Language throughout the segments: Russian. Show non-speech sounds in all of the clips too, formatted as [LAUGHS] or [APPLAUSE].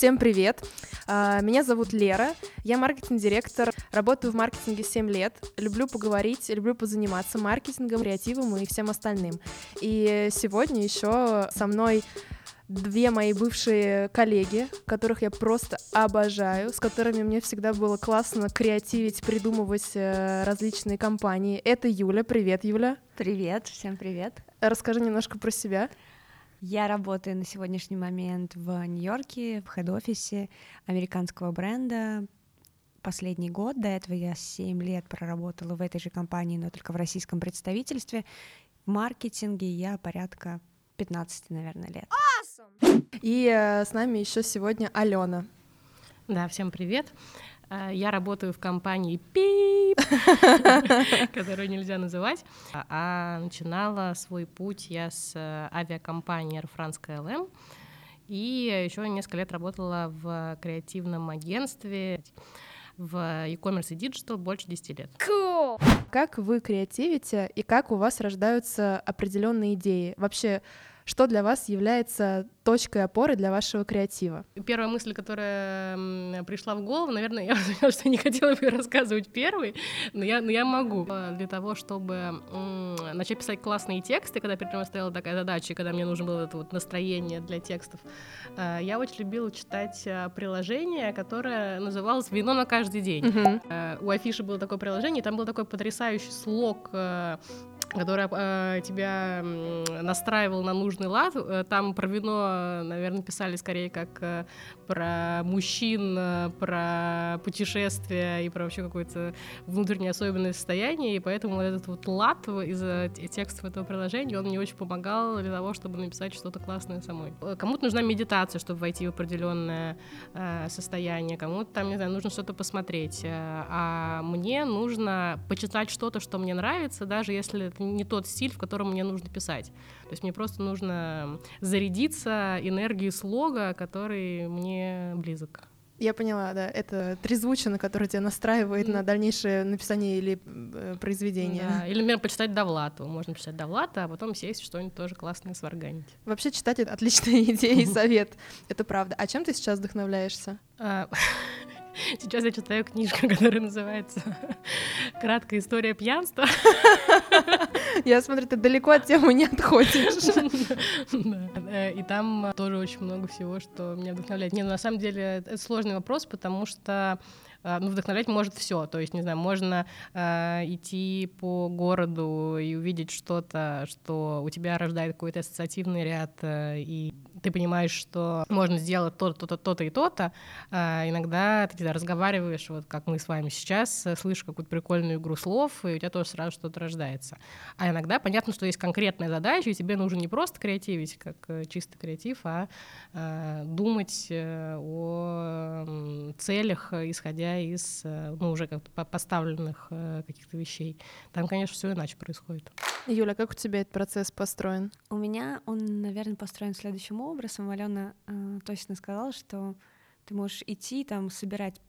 Всем привет! А, меня зовут Лера, я маркетинг-директор, работаю в маркетинге 7 лет, люблю поговорить, люблю позаниматься маркетингом, креативом и всем остальным. И сегодня еще со мной две мои бывшие коллеги, которых я просто обожаю, с которыми мне всегда было классно креативить, придумывать э, различные компании. Это Юля. Привет, Юля. Привет, всем привет. Расскажи немножко про себя. Я работаю на сегодняшний момент в Нью-Йорке, в хед-офисе американского бренда. Последний год, до этого я 7 лет проработала в этой же компании, но только в российском представительстве. В маркетинге я порядка 15, наверное, лет. И э, с нами еще сегодня Алена. Да, всем привет. Э, я работаю в компании ПИП, [LAUGHS] которую нельзя называть, а начинала свой путь я с э, авиакомпании Air France KLM, и еще несколько лет работала в креативном агентстве, в e-commerce и digital больше 10 лет. Cool. Как вы креативите и как у вас рождаются определенные идеи? Вообще, что для вас является точкой опоры для вашего креатива? Первая мысль, которая пришла в голову, наверное, [LAUGHS] я поняла, что не хотела бы рассказывать первый, но я, но я могу. Для того, чтобы начать писать классные тексты, когда перед мной стояла такая задача, когда мне нужно было это вот настроение для текстов, э, я очень любила читать э, приложение, которое называлось «Вино на каждый день». Uh-huh. У Афиши было такое приложение, там был такой потрясающий слог которая э, тебя настраивал на нужный лад. Э, там про вино, наверное, писали скорее как э, про мужчин, э, про путешествия и про вообще какое-то внутреннее особенное состояние. И поэтому вот этот вот лад из э, текстов этого приложения, он мне очень помогал для того, чтобы написать что-то классное самой. Э, кому-то нужна медитация, чтобы войти в определенное э, состояние, кому-то там, не знаю, нужно что-то посмотреть. А мне нужно почитать что-то, что мне нравится, даже если это не тот стиль, в котором мне нужно писать. То есть мне просто нужно зарядиться энергией слога, который мне близок. Я поняла, да. Это трезвучие, на которое тебя настраивает mm. на дальнейшее написание или э, произведение. Да. Или, например, почитать Довлату. Можно почитать Довлата, а потом сесть что-нибудь тоже классное сварганить. Вообще читать — это отличная [LAUGHS] идея и совет. Это правда. А чем ты сейчас вдохновляешься? А, [LAUGHS] Сейчас я читаю книжку, [LAUGHS] которая называется «Краткая история пьянства». Я смотрю, ты далеко от темы не отходишь. [LAUGHS] Э, и там тоже очень много всего, что меня вдохновляет. Не, ну, на самом деле это сложный вопрос, потому что ну, вдохновлять может все. То есть, не знаю, можно э, идти по городу и увидеть что-то, что у тебя рождает какой-то ассоциативный ряд, э, и ты понимаешь, что можно сделать то-то, то-то, то-то и то-то, а иногда ты когда разговариваешь, вот как мы с вами сейчас, э, слышишь какую-то прикольную игру слов, и у тебя тоже сразу что-то рождается. А иногда понятно, что есть конкретная задача, и тебе нужно не просто креативить, как э, чистый креатив, а э, думать э, о целях, исходя из ну, уже как-то поставленных э, каких-то вещей. Там, конечно, все иначе происходит. Юля, как у тебя этот процесс построен? У меня он, наверное, построен следующим образом. Алена э, точно сказала, что ты можешь идти там собирать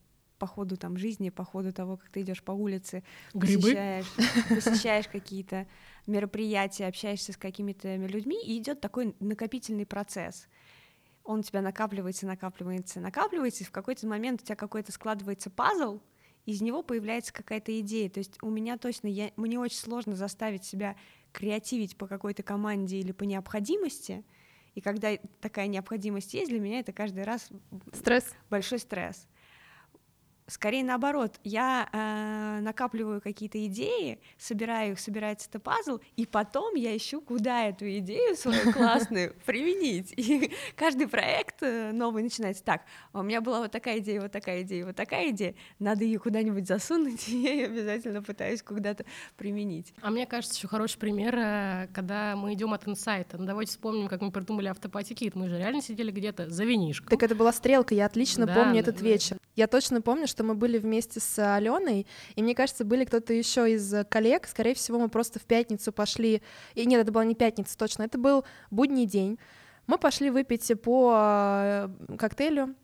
по ходу там жизни, по ходу того, как ты идешь по улице, Грибы? посещаешь, посещаешь какие-то мероприятия, общаешься с какими-то людьми, и идет такой накопительный процесс. Он у тебя накапливается, накапливается, накапливается, и в какой-то момент у тебя какой-то складывается пазл, из него появляется какая-то идея. То есть у меня точно, я, мне очень сложно заставить себя креативить по какой-то команде или по необходимости. И когда такая необходимость есть, для меня это каждый раз стресс. большой стресс. Скорее наоборот, я э, накапливаю какие-то идеи, собираю их, собирается это пазл, и потом я ищу, куда эту идею свою [LAUGHS] классную применить. И каждый проект э, новый начинается так. «А у меня была вот такая идея, вот такая идея, вот такая идея. Надо ее куда-нибудь засунуть, [LAUGHS] и я ее обязательно пытаюсь куда-то применить. А мне кажется, еще хороший пример, э, когда мы идем от инсайта. Ну, давайте вспомним, как мы придумали автопатикит. Мы же реально сидели где-то за винишком. Так это была стрелка, я отлично да, помню этот да. вечер. Я точно помню, что мы были вместе с Аленой, и мне кажется, были кто-то еще из коллег. Скорее всего, мы просто в пятницу пошли. И нет, это была не пятница точно, это был будний день. Мы пошли выпить по э, коктейлю.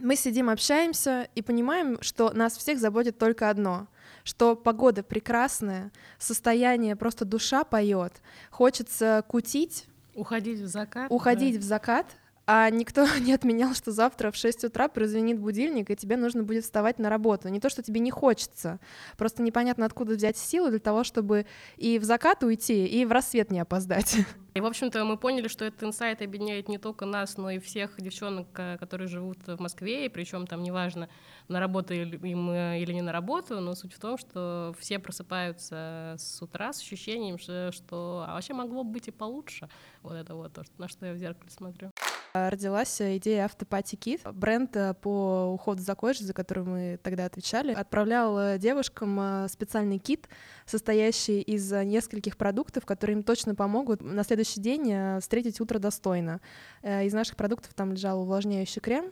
Мы сидим, общаемся и понимаем, что нас всех заботит только одно что погода прекрасная, состояние просто душа поет, хочется кутить, уходить в закат, уходить да. в закат, а никто [LAUGHS] не отменял, что завтра в 6 утра прозвенит будильник, и тебе нужно будет вставать на работу. Не то, что тебе не хочется, просто непонятно, откуда взять силы для того, чтобы и в закат уйти, и в рассвет не опоздать. [LAUGHS] И, в общем-то, мы поняли, что этот инсайт объединяет не только нас, но и всех девчонок, э, которые живут в Москве, и причем там неважно, на работу им э, или не на работу, но суть в том, что все просыпаются с утра с ощущением, что, а вообще могло бы быть и получше. Вот это вот то, на что я в зеркале смотрю. Родилась идея Автопати Кит. Бренд э, по уходу за кожей, за который мы тогда отвечали, отправлял э, девушкам э, специальный кит, состоящий из нескольких продуктов, которые им точно помогут на следующий день встретить утро достойно. Из наших продуктов там лежал увлажняющий крем,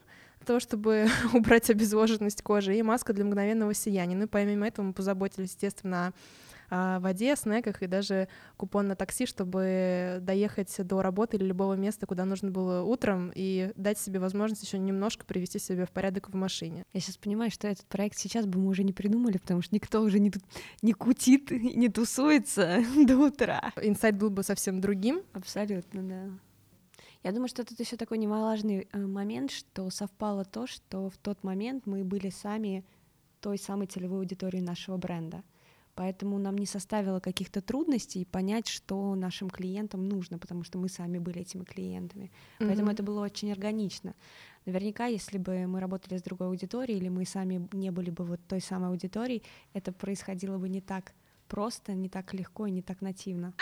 того, чтобы [LAUGHS] убрать обезвоженность кожи, и маска для мгновенного сияния. Ну и помимо этого мы позаботились, естественно, о о воде, снеках и даже купон на такси, чтобы доехать до работы или любого места, куда нужно было утром, и дать себе возможность еще немножко привести себя в порядок в машине. Я сейчас понимаю, что этот проект сейчас бы мы уже не придумали, потому что никто уже не, тут, не кутит, не тусуется [LAUGHS] до утра. Инсайт был бы совсем другим. Абсолютно, да. Я думаю, что тут еще такой немаловажный э, момент, что совпало то, что в тот момент мы были сами той самой целевой аудиторией нашего бренда. Поэтому нам не составило каких-то трудностей понять, что нашим клиентам нужно, потому что мы сами были этими клиентами. Mm-hmm. Поэтому это было очень органично. Наверняка, если бы мы работали с другой аудиторией, или мы сами не были бы вот той самой аудиторией, это происходило бы не так просто, не так легко и не так нативно.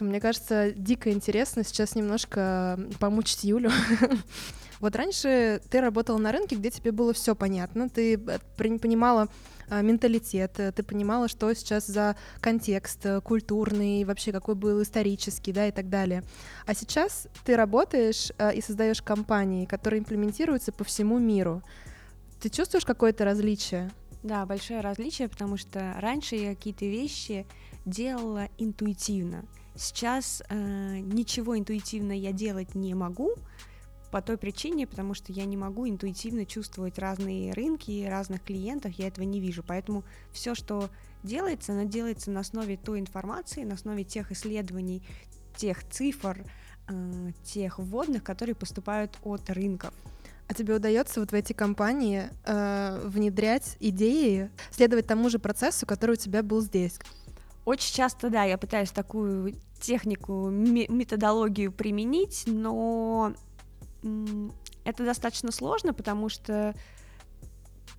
Мне кажется, дико интересно сейчас немножко помучить Юлю. [LAUGHS] Вот раньше ты работала на рынке, где тебе было все понятно, ты э, понимала а, менталитет, э, ты понимала, что сейчас за контекст э, культурный, вообще какой был исторический, да, и так далее. А сейчас ты работаешь и создаешь компании, которые имплементируются по всему миру. Ты чувствуешь какое-то различие? Да, большое различие, потому что раньше я какие-то вещи делала интуитивно. Сейчас э, ничего интуитивно я делать не могу, по той причине, потому что я не могу интуитивно чувствовать разные рынки разных клиентов, я этого не вижу. Поэтому все, что делается, оно делается на основе той информации, на основе тех исследований, тех цифр, э, тех вводных, которые поступают от рынков. А тебе удается вот в эти компании э, внедрять идеи, следовать тому же процессу, который у тебя был здесь? Очень часто, да, я пытаюсь такую технику, методологию применить, но это достаточно сложно, потому что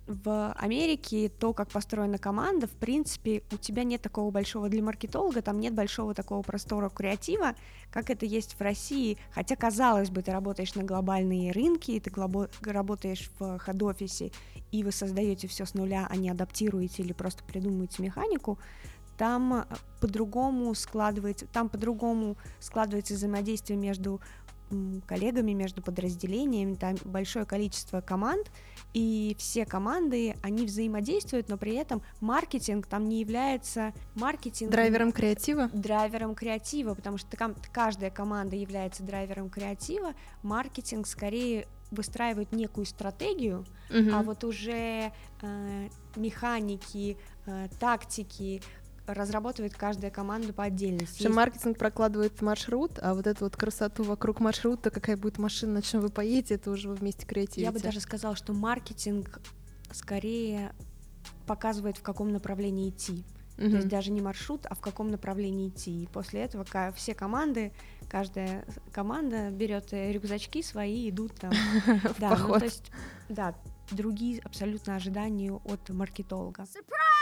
в Америке то, как построена команда, в принципе, у тебя нет такого большого для маркетолога, там нет большого такого простора креатива, как это есть в России. Хотя, казалось бы, ты работаешь на глобальные рынки, ты работаешь в хед-офисе, и вы создаете все с нуля, а не адаптируете или просто придумываете механику, там по-другому складывается, там по-другому складывается взаимодействие между коллегами, между подразделениями, там большое количество команд, и все команды, они взаимодействуют, но при этом маркетинг там не является маркетингом... Драйвером креатива? Драйвером креатива, потому что там каждая команда является драйвером креатива, маркетинг скорее выстраивает некую стратегию, uh а вот уже э, механики, э, тактики, разрабатывает каждая команда по отдельности. Есть... Маркетинг прокладывает маршрут, а вот эту вот красоту вокруг маршрута, какая будет машина, на чем вы поедете, это уже вы вместе креативите. Я бы даже сказала, что маркетинг скорее показывает, в каком направлении идти. Uh-huh. То есть даже не маршрут, а в каком направлении идти. И после этого все команды, каждая команда берет э, рюкзачки свои, идут там. [LAUGHS] Да, ну то есть, да, другие абсолютно ожидания от маркетолога. Surprise!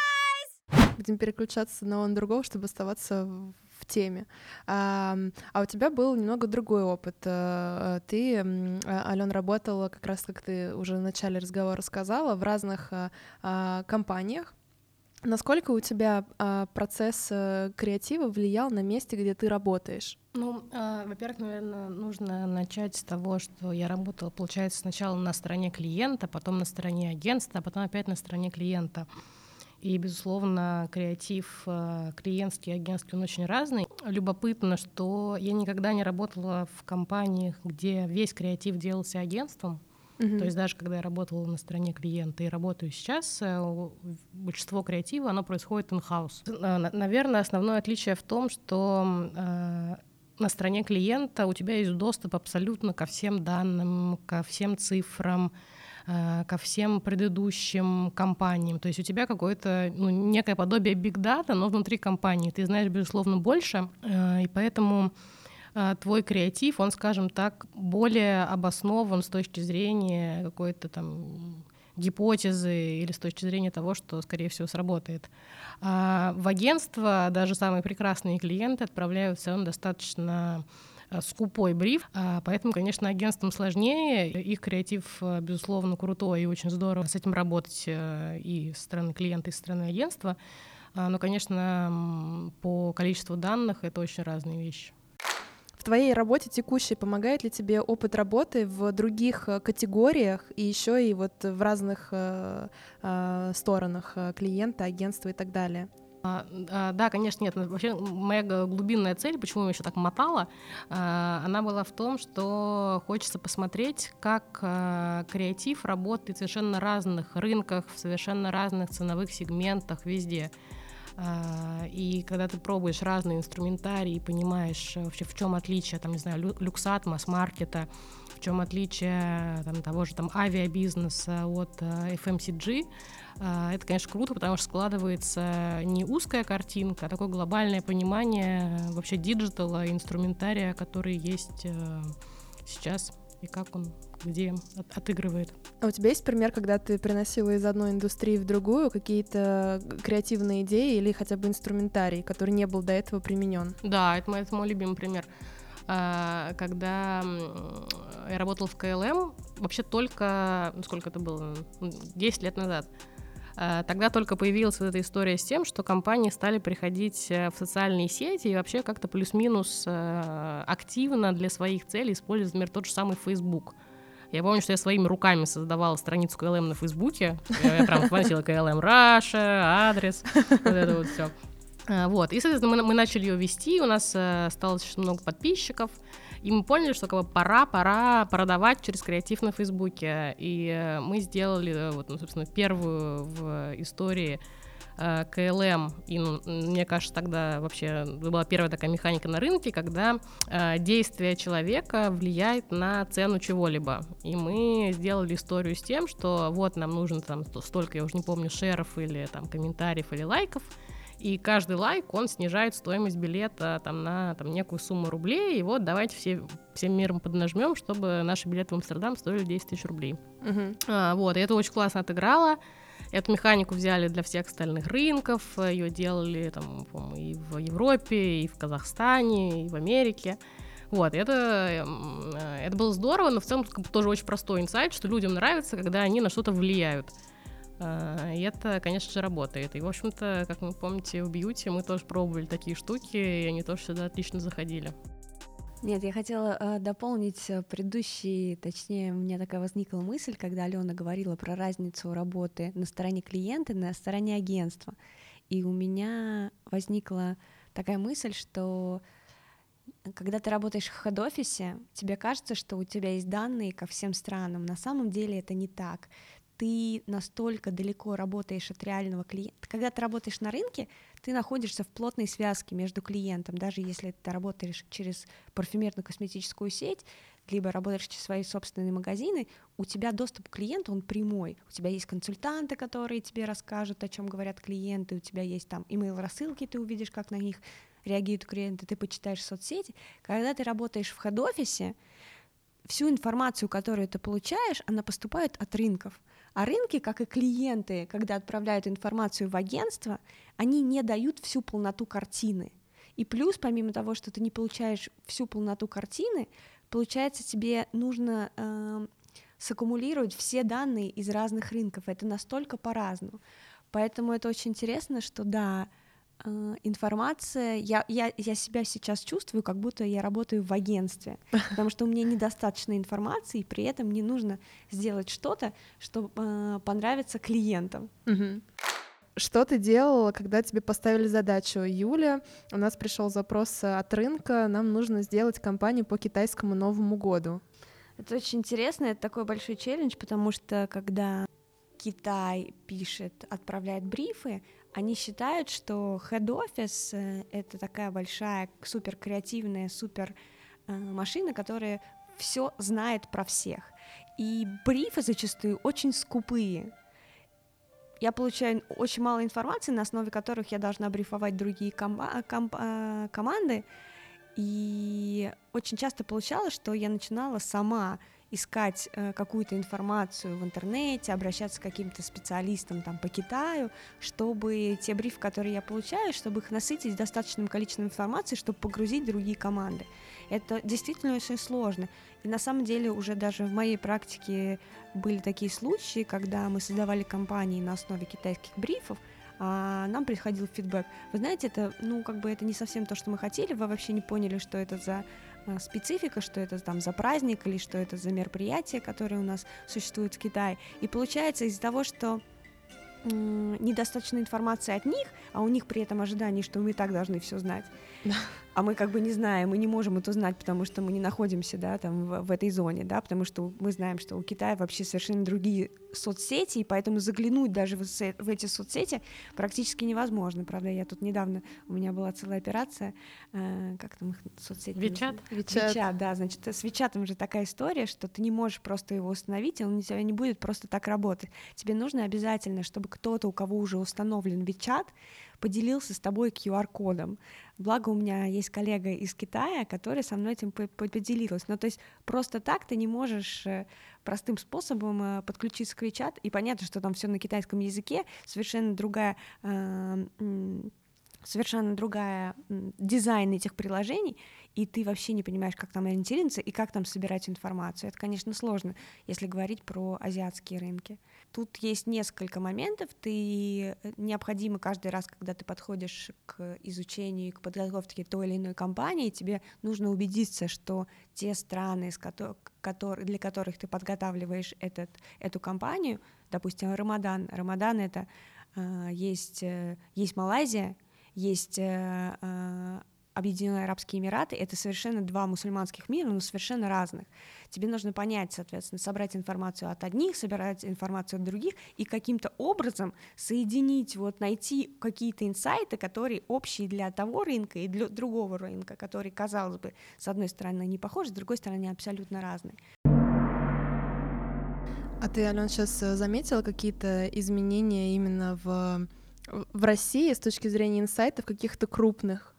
Будем переключаться на он другого, чтобы оставаться в теме. А, а у тебя был немного другой опыт. Э, ты, а, Ален, работала, как раз как ты уже в начале разговора сказала, в разных а, компаниях. Насколько у тебя а, процесс а, креатива влиял на месте, где ты работаешь? Ну, а, во-первых, наверное, нужно начать с того, что я работала, получается, сначала на стороне клиента, потом на стороне агентства, а потом опять на стороне клиента. И, безусловно, креатив э, клиентский, агентский, он очень разный. Любопытно, что я никогда не работала в компаниях, где весь креатив делался агентством. Uh-huh. То есть даже когда я работала на стороне клиента и работаю сейчас, э, большинство креатива, оно происходит in-house. Наверное, основное отличие в том, что на стороне клиента у тебя есть доступ абсолютно ко всем данным, ко всем цифрам, э, ко всем предыдущим компаниям. То есть у тебя какое-то ну, некое подобие data, но внутри компании. Ты знаешь, безусловно, больше, э, и поэтому э, твой креатив, он, скажем так, более обоснован с точки зрения какой-то там гипотезы или с точки зрения того, что, скорее всего, сработает. А в агентство даже самые прекрасные клиенты отправляют все равно достаточно э, скупой бриф, а поэтому, конечно, агентствам сложнее, их креатив, э, безусловно, крутой и очень здорово с этим работать э, и со стороны клиента, и со стороны агентства, а, но, конечно, по количеству данных это очень разные вещи твоей работе текущей помогает ли тебе опыт работы в других э, категориях и еще и вот в разных э, э, сторонах э, клиента, агентства и так далее? А, а, да, конечно, нет. Вообще моя глубинная цель, почему я еще так мотала, а, она была в том, что хочется посмотреть, как креатив работает в совершенно разных рынках, в совершенно разных ценовых сегментах, везде. И когда ты пробуешь разные инструментарии и понимаешь э, вообще в чем отличие, там, не знаю, люксат, масс-маркета, в чем отличие там, того же там авиабизнеса от uh, э, FMCG, uh, это, конечно, круто, потому что складывается не узкая картинка, а такое глобальное понимание вообще digital а, инструментария, который есть сейчас и как он где от, отыгрывает. А у тебя есть пример, когда ты приносила из одной индустрии в другую какие-то креативные идеи или хотя бы инструментарий, который не был до этого применен? Да, это мой, это мой любимый пример. А, когда я работала в КЛМ, вообще только, ну, сколько это было, 10 лет назад, а, Тогда только появилась вот эта история с тем, что компании стали приходить э, в социальные сети и вообще как-то плюс-минус э, активно для своих целей использовать, например, тот же самый Facebook. Я помню, что я своими руками создавала страницу KLM на Фейсбуке. Я прям хватила KLM Russia, адрес, вот это вот все. А, вот, и, соответственно, мы, мы начали ее вести, у нас э, стало очень много подписчиков, и мы поняли, что как бы, пора, пора продавать через креатив на Фейсбуке. И э, мы сделали, э, вот, ну, собственно, первую в истории Э, КЛМ, и ну, мне кажется, тогда вообще была первая такая механика на рынке, когда э, действие человека влияет на цену чего-либо. И мы сделали историю с тем, что вот нам нужно там столько, я уже не помню, шеров или там комментариев или лайков, и каждый лайк, он снижает стоимость билета там, на там, некую сумму рублей, и вот давайте все, всем миром поднажмем, чтобы наши билеты в Амстердам стоили 10 тысяч рублей. Uh-huh. А, вот, и это очень классно отыграло. Эту механику взяли для всех остальных рынков, ее делали там, и в Европе, и в Казахстане, и в Америке. Вот, это, э, это было здорово, но в целом тоже очень простой инсайт, что людям нравится, когда они на что-то влияют. А, и это, конечно же, работает. И, в общем-то, как вы помните, в бьюти мы тоже пробовали такие штуки, и они тоже сюда отлично заходили. Нет, я хотела э, дополнить э, предыдущий, точнее, у меня такая возникла мысль, когда Алена говорила про разницу работы на стороне клиента и на стороне агентства. И у меня возникла такая мысль, что когда ты работаешь в хед-офисе, тебе кажется, что у тебя есть данные ко всем странам. На самом деле это не так ты настолько далеко работаешь от реального клиента. Когда ты работаешь на рынке, ты находишься в плотной связке между клиентом, даже если ты работаешь через парфюмерную косметическую сеть, либо работаешь через свои собственные магазины, у тебя доступ к клиенту, он прямой. У тебя есть консультанты, которые тебе расскажут, о чем говорят клиенты, у тебя есть там email-рассылки, ты увидишь, как на них реагируют клиенты, ты почитаешь соцсети. Когда ты работаешь в хед-офисе, всю информацию, которую ты получаешь, она поступает от рынков. А рынки, как и клиенты, когда отправляют информацию в агентство, они не дают всю полноту картины. И плюс, помимо того, что ты не получаешь всю полноту картины, получается, тебе нужно э, саккумулировать все данные из разных рынков. Это настолько по-разному. Поэтому это очень интересно, что да, информация, я, я, я себя сейчас чувствую, как будто я работаю в агентстве, [LAUGHS] потому что у меня недостаточно информации, и при этом мне нужно сделать что-то, что э, понравится клиентам. Что ты делала, когда тебе поставили задачу? Юля, у нас пришел запрос от рынка, нам нужно сделать кампанию по китайскому Новому году. Это очень интересно, это такой большой челлендж, потому что когда Китай пишет, отправляет брифы, они считают, что office э, это такая большая, супер креативная, супер э, машина, которая все знает про всех. И брифы зачастую очень скупые. Я получаю очень мало информации, на основе которых я должна брифовать другие ком- ком- э, команды. И очень часто получалось, что я начинала сама искать э, какую-то информацию в интернете, обращаться к каким-то специалистам там по Китаю, чтобы те брифы, которые я получаю, чтобы их насытить достаточным количеством информации, чтобы погрузить другие команды. Это действительно очень сложно. И на самом деле уже даже в моей практике были такие случаи, когда мы создавали компании на основе китайских брифов, а нам приходил фидбэк. Вы знаете, это, ну, как бы это не совсем то, что мы хотели, вы вообще не поняли, что это за специфика, что это там за праздник или что это за мероприятие, которое у нас существует в Китае. И получается из-за того, что недостаточно информации от них, а у них при этом ожидание, что мы и так должны все знать а мы как бы не знаем, мы не можем это узнать, потому что мы не находимся, да, там в, в этой зоне, да, потому что мы знаем, что у Китая вообще совершенно другие соцсети, и поэтому заглянуть даже в, в эти соцсети практически невозможно, правда, я тут недавно, у меня была целая операция, э, как там их соцсети? Вичат? Вичат, да, значит, с Вичатом же такая история, что ты не можешь просто его установить, и он у тебя не будет просто так работать. Тебе нужно обязательно, чтобы кто-то, у кого уже установлен Вичат, поделился с тобой QR-кодом. Благо у меня есть коллега из Китая, которая со мной этим поделилась. Ну, то есть просто так ты не можешь э, простым способом э, подключиться к WeChat, и понятно, что там все на китайском языке, совершенно другая э, совершенно другая дизайн этих приложений, и ты вообще не понимаешь, как там ориентироваться и как там собирать информацию. Это, конечно, сложно, если говорить про азиатские рынки. Тут есть несколько моментов. Ты э, необходимо каждый раз, когда ты подходишь к изучению и к подготовке той или иной компании, тебе нужно убедиться, что те страны, для которых ты подготавливаешь этот, эту компанию, допустим, Рамадан. Рамадан — это э, есть, э, есть Малайзия, есть Объединенные Арабские Эмираты, это совершенно два мусульманских мира, но совершенно разных. Тебе нужно понять, соответственно, собрать информацию от одних, собирать информацию от других и каким-то образом соединить, вот найти какие-то инсайты, которые общие для того рынка и для другого рынка, который, казалось бы, с одной стороны не похожи, с другой стороны абсолютно разные. А ты, Ален, сейчас э, заметила какие-то изменения именно в в России с точки зрения инсайтов каких-то крупных?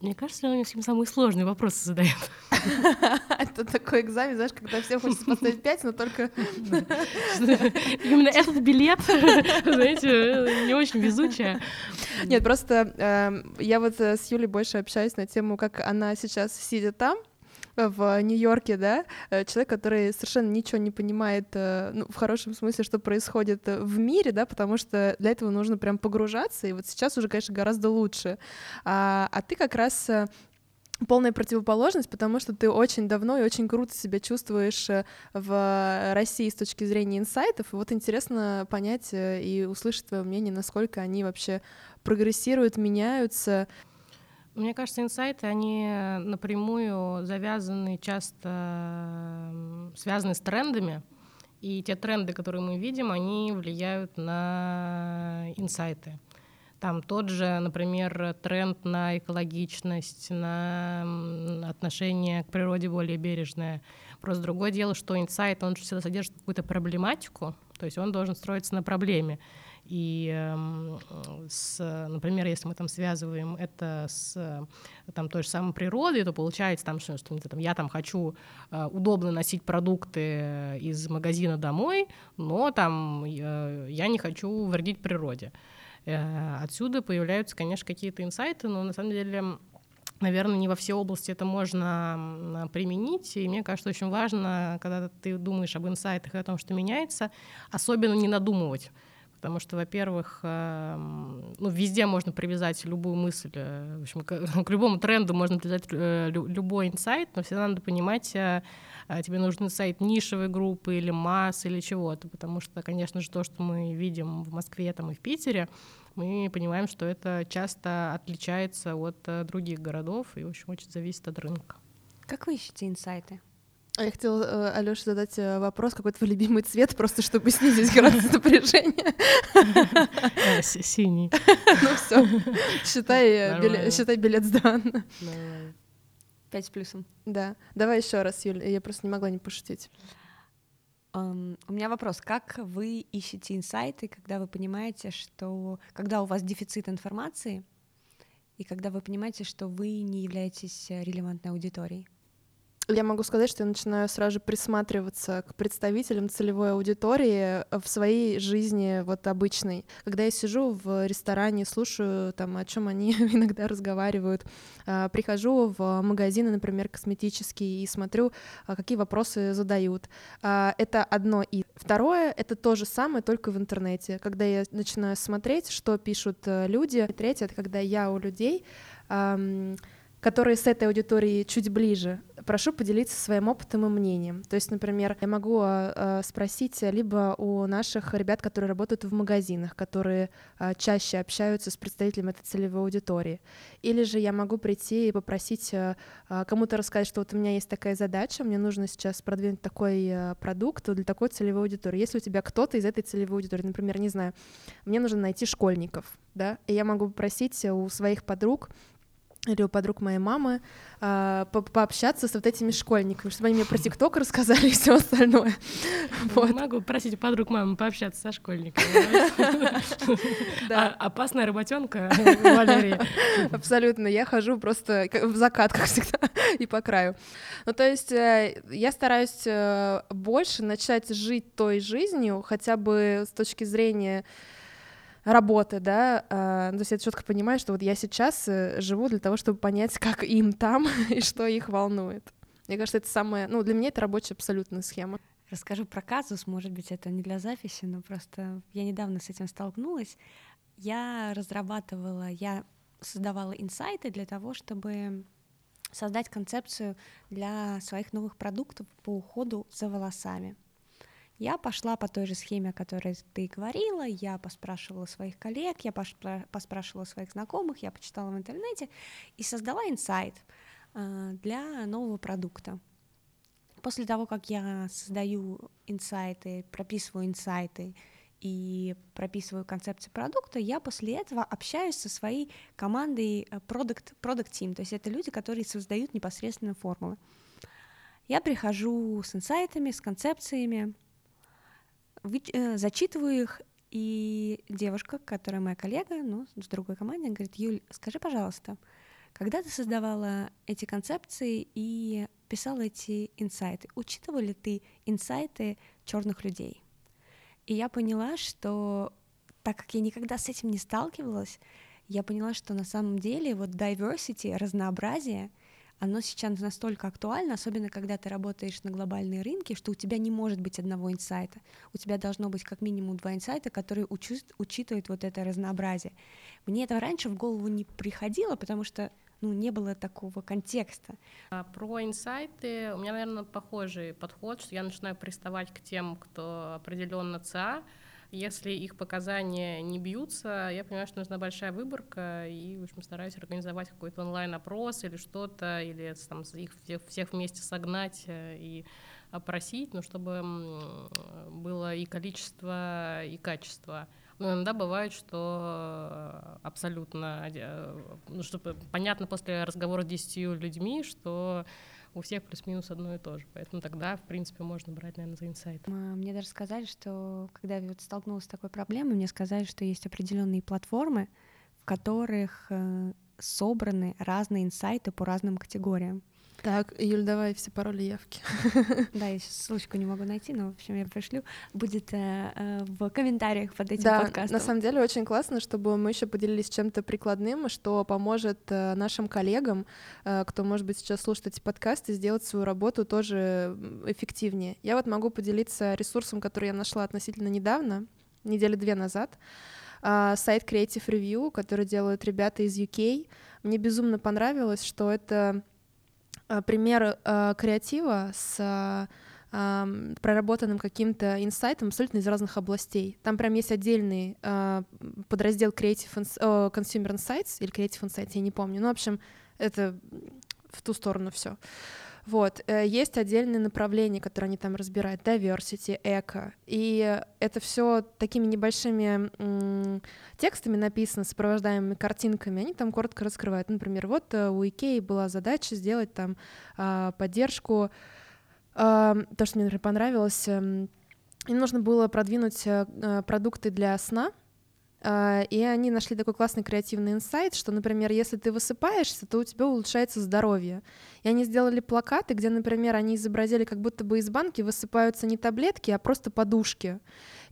Мне кажется, он всем самые сложные вопросы задает. [LAUGHS] Это такой экзамен, знаешь, когда все хочется поставить [LAUGHS] 5, но только... [LAUGHS] Именно этот билет, знаете, не очень везучая. Нет, просто эм, я вот э, с Юлей больше общаюсь на тему, как она сейчас сидит там, в Нью-Йорке, да, э, человек, который совершенно ничего не понимает, э, ну, в хорошем смысле, что происходит э, в мире, да, потому что для этого нужно прям погружаться, и вот сейчас уже, конечно, гораздо лучше. А, а ты как раз полная противоположность, потому что ты очень давно и очень круто себя чувствуешь в России с точки зрения инсайтов. И вот интересно понять и услышать твое мнение, насколько они вообще прогрессируют, меняются. Мне кажется, инсайты, они напрямую завязаны, часто связаны с трендами. И те тренды, которые мы видим, они влияют на инсайты. Там тот же, например, тренд на экологичность, на отношение к природе более бережное. Просто другое дело, что инсайт, он же всегда содержит какую-то проблематику, то есть он должен строиться на проблеме. И, эм, с, например, если мы там связываем это с там, той же самой природой, то получается, там, что, что там, я там хочу э, удобно носить продукты из магазина домой, но там э, я не хочу вредить природе. Э, отсюда появляются, конечно, какие-то инсайты, но на самом деле наверное, не во все области это можно применить. И мне кажется, очень важно, когда ты думаешь об инсайтах и о том, что меняется, особенно не надумывать. Потому что, во-первых, эм, ну, везде можно привязать любую мысль, э, в общем, к, [LAUGHS] к любому тренду можно привязать э, любой инсайт, но всегда надо понимать, э, тебе нужен инсайт нишевой группы или масс или чего-то, потому что, конечно же, то, что мы видим в Москве там, и в Питере, мы понимаем, что это часто отличается от других городов и, в общем, очень зависит от рынка. Как вы ищете инсайты? А я хотела, э, Алёше, задать э, вопрос, какой твой любимый цвет, просто чтобы снизить градус [LAUGHS] напряжения. А, синий. [LAUGHS] Ну все, считай, считай билет сдан. Пять с плюсом. Да. Давай еще раз, Юль, я просто не могла не пошутить. Um, у меня вопрос: как вы ищете инсайты, когда вы понимаете, что когда у вас дефицит информации, и когда вы понимаете, что вы не являетесь релевантной аудиторией? Я могу сказать, что я начинаю сразу же присматриваться к представителям целевой аудитории в своей жизни вот обычной. Когда я сижу в ресторане, слушаю там, о чем они [LAUGHS] иногда разговаривают, а, прихожу в магазины, например, косметические, и смотрю, а, какие вопросы задают. А, это одно и. Второе — это то же самое, только в интернете. Когда я начинаю смотреть, что пишут э, люди. Третье — это когда я у людей которые с этой аудиторией чуть ближе, прошу поделиться своим опытом и мнением. То есть, например, я могу э, спросить либо у наших ребят, которые работают в магазинах, которые чаще общаются с представителями этой целевой аудитории, или же я могу прийти и попросить кому-то рассказать, что вот у меня есть такая задача, мне нужно сейчас продвинуть такой продукт для такой целевой аудитории. Если у тебя кто-то из этой целевой аудитории, например, не знаю, мне нужно найти школьников, да, и я могу попросить у своих подруг или у подруг моей мамы э, по пообщаться с вот этими школьниками, чтобы они мне про [LAUGHS] ТикТок рассказали и все остальное. Вот. Могу просить подруг мамы пообщаться со школьниками. [LAUGHS] А, опасная работенка, Валерия. [LAUGHS] Абсолютно. Я хожу просто в закат, как всегда, и по краю. Ну, то есть э, я стараюсь э, больше начать жить той жизнью, хотя бы с точки зрения работы, да, э, то есть я четко понимаю, что вот я сейчас э, живу для того, чтобы понять, [LAUGHS] как им там [LAUGHS] и что их волнует. Мне кажется, это самое, ну, для меня это рабочая абсолютная схема. Расскажу про казус, может быть, это не для записи, но просто я недавно с этим столкнулась. Я разрабатывала, я создавала инсайты для того, чтобы создать концепцию для своих новых продуктов по уходу за волосами. Я пошла по той же схеме, о которой ты говорила, я поспрашивала своих коллег, я поспрашивала своих знакомых, я почитала в интернете и создала инсайт а, для нового продукта. После того, как я создаю инсайты, прописываю инсайты и прописываю концепцию продукта, я после этого общаюсь со своей командой э, Product, Product Team, то есть это люди, которые создают непосредственно формулы. Я прихожу с инсайтами, с концепциями, Э, зачитываю их, и девушка, которая моя коллега, ну, с другой командой, говорит, Юль, скажи, пожалуйста, когда ты создавала эти концепции и писала эти инсайты, учитывала ли ты инсайты черных людей? И я поняла, что так как я никогда с этим не сталкивалась, я поняла, что на самом деле вот diversity, разнообразие — оно сейчас настолько актуально, особенно когда ты работаешь на глобальные рынки, что у тебя не может быть одного инсайта. У тебя должно быть как минимум два инсайта, которые учитывают вот это разнообразие. Мне это раньше в голову не приходило, потому что ну, не было такого контекста. А про инсайты у меня, наверное, похожий подход, что я начинаю приставать к тем, кто определенно ЦА, если их показания не бьются, я понимаю, что нужна большая выборка, и, в общем, стараюсь организовать какой-то онлайн-опрос или что-то, или там, их всех, всех вместе согнать э, и опросить, ну, чтобы было и количество, и качество. Но иногда бывает, что абсолютно, э, ну, чтобы понятно после разговора с десятью людьми, что у всех плюс-минус одно и то же. Поэтому тогда, в принципе, можно брать, наверное, за инсайт. Мне даже сказали, что когда я вот столкнулась с такой проблемой, мне сказали, что есть определенные платформы, в которых э, собраны разные инсайты по разным категориям. Так, Юль, давай все пароли явки. [LAUGHS] Да, я сейчас ссылочку не могу найти, но, в общем, я пришлю. Будет э, э, в комментариях под этим да, подкастом. на самом деле очень классно, чтобы мы еще поделились чем-то прикладным, что поможет э, нашим коллегам, э, кто, может быть, сейчас слушает эти подкасты, сделать свою работу тоже эффективнее. Я вот могу поделиться ресурсом, который я нашла относительно недавно, недели две назад. Uh, сайт Creative Review, который делают ребята из UK. Мне безумно понравилось, что это пример э, креатива с э, проработанным каким-то инсайтом абсолютно из разных областей. Там прям есть отдельный э, подраздел Creative Ins- Consumer Insights или Creative Insights, я не помню. Ну, в общем, это в ту сторону все. Вот, э, есть отдельные направления, которые они там разбирают, diversity, эко, и это все такими небольшими текстами написано, сопровождаемыми картинками, они там коротко раскрывают. Например, вот э, у Икеи была задача сделать там а, поддержку, а, то, что мне, например, понравилось, эм, им нужно было продвинуть э, продукты для сна, и они нашли такой классный креативный инсайт, что, например, если ты высыпаешься, то у тебя улучшается здоровье. И они сделали плакаты, где, например, они изобразили, как будто бы из банки высыпаются не таблетки, а просто подушки.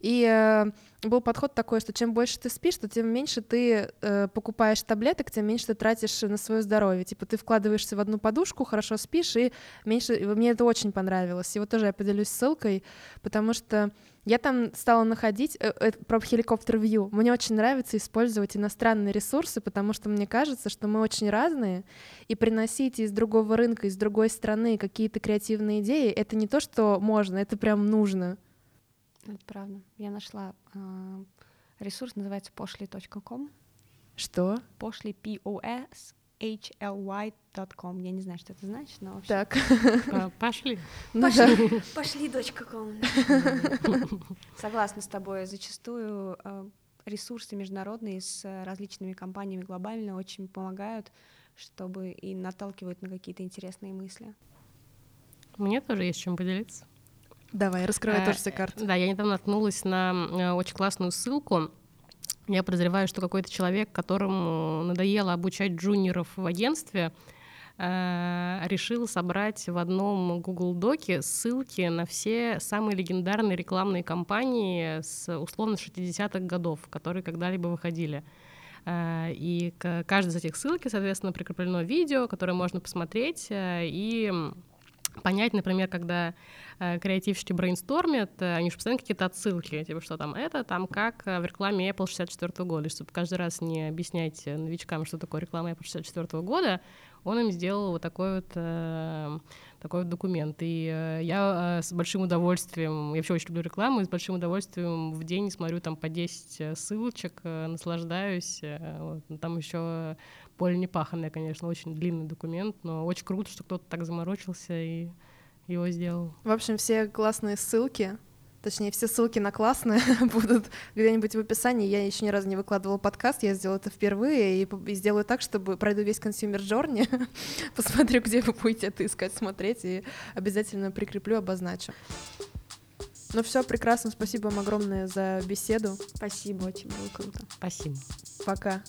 И э, был подход такой, что чем больше ты спишь, то тем меньше ты э, покупаешь таблеток, тем меньше ты тратишь на свое здоровье. Типа ты вкладываешься в одну подушку, хорошо спишь, и меньше... Мне это очень понравилось. И вот тоже я поделюсь ссылкой, потому что я там стала находить э, э, про хеликоптер View. Мне очень нравится использовать иностранные ресурсы, потому что мне кажется, что мы очень разные, и приносить из другого рынка, из другой страны какие-то креативные идеи, это не то, что можно, это прям нужно. Это правда. Я нашла э, ресурс, называется poshly.com. Что? Poshly, P-O-S hly.com. Я не знаю, что это значит, но вообще... Так. Пошли. Пошли. [LAUGHS] Пошли, дочка ком. [LAUGHS] Согласна с тобой. Зачастую э, ресурсы международные с различными компаниями глобально очень помогают, чтобы и наталкивают на какие-то интересные мысли. Мне тоже есть чем поделиться. Давай, раскрывай а, тоже все карты. Да, я недавно наткнулась на э, очень классную ссылку. Я подозреваю, что какой-то человек, которому надоело обучать джуниоров в агентстве, э, решил собрать в одном Google Доке ссылки на все самые легендарные рекламные кампании с условно 60-х годов, которые когда-либо выходили. И к каждой из этих ссылки, соответственно, прикреплено видео, которое можно посмотреть и понять, например, когда э, креативщики брейнстормят, э, они же постоянно какие-то отсылки, типа, что там это, там как э, в рекламе Apple 64 года, чтобы каждый раз не объяснять новичкам, что такое реклама Apple 64 года, он им сделал вот такой вот, э, такой вот документ. И э, я э, с большим удовольствием, я вообще очень люблю рекламу, и с большим удовольствием в день смотрю там по 10 ссылочек, э, наслаждаюсь. Э, вот. Там еще поле не паханное, конечно, очень длинный документ, но очень круто, что кто-то так заморочился и его сделал. В общем, все классные ссылки, точнее, все ссылки на классные [LAUGHS] будут где-нибудь в описании. Я еще ни разу не выкладывала подкаст, я сделала это впервые и, и сделаю так, чтобы пройду весь consumer journey, [LAUGHS] посмотрю, где вы будете это искать, смотреть, и обязательно прикреплю, обозначу. Ну все, прекрасно, спасибо вам огромное за беседу. Спасибо, очень было круто. Спасибо. Пока.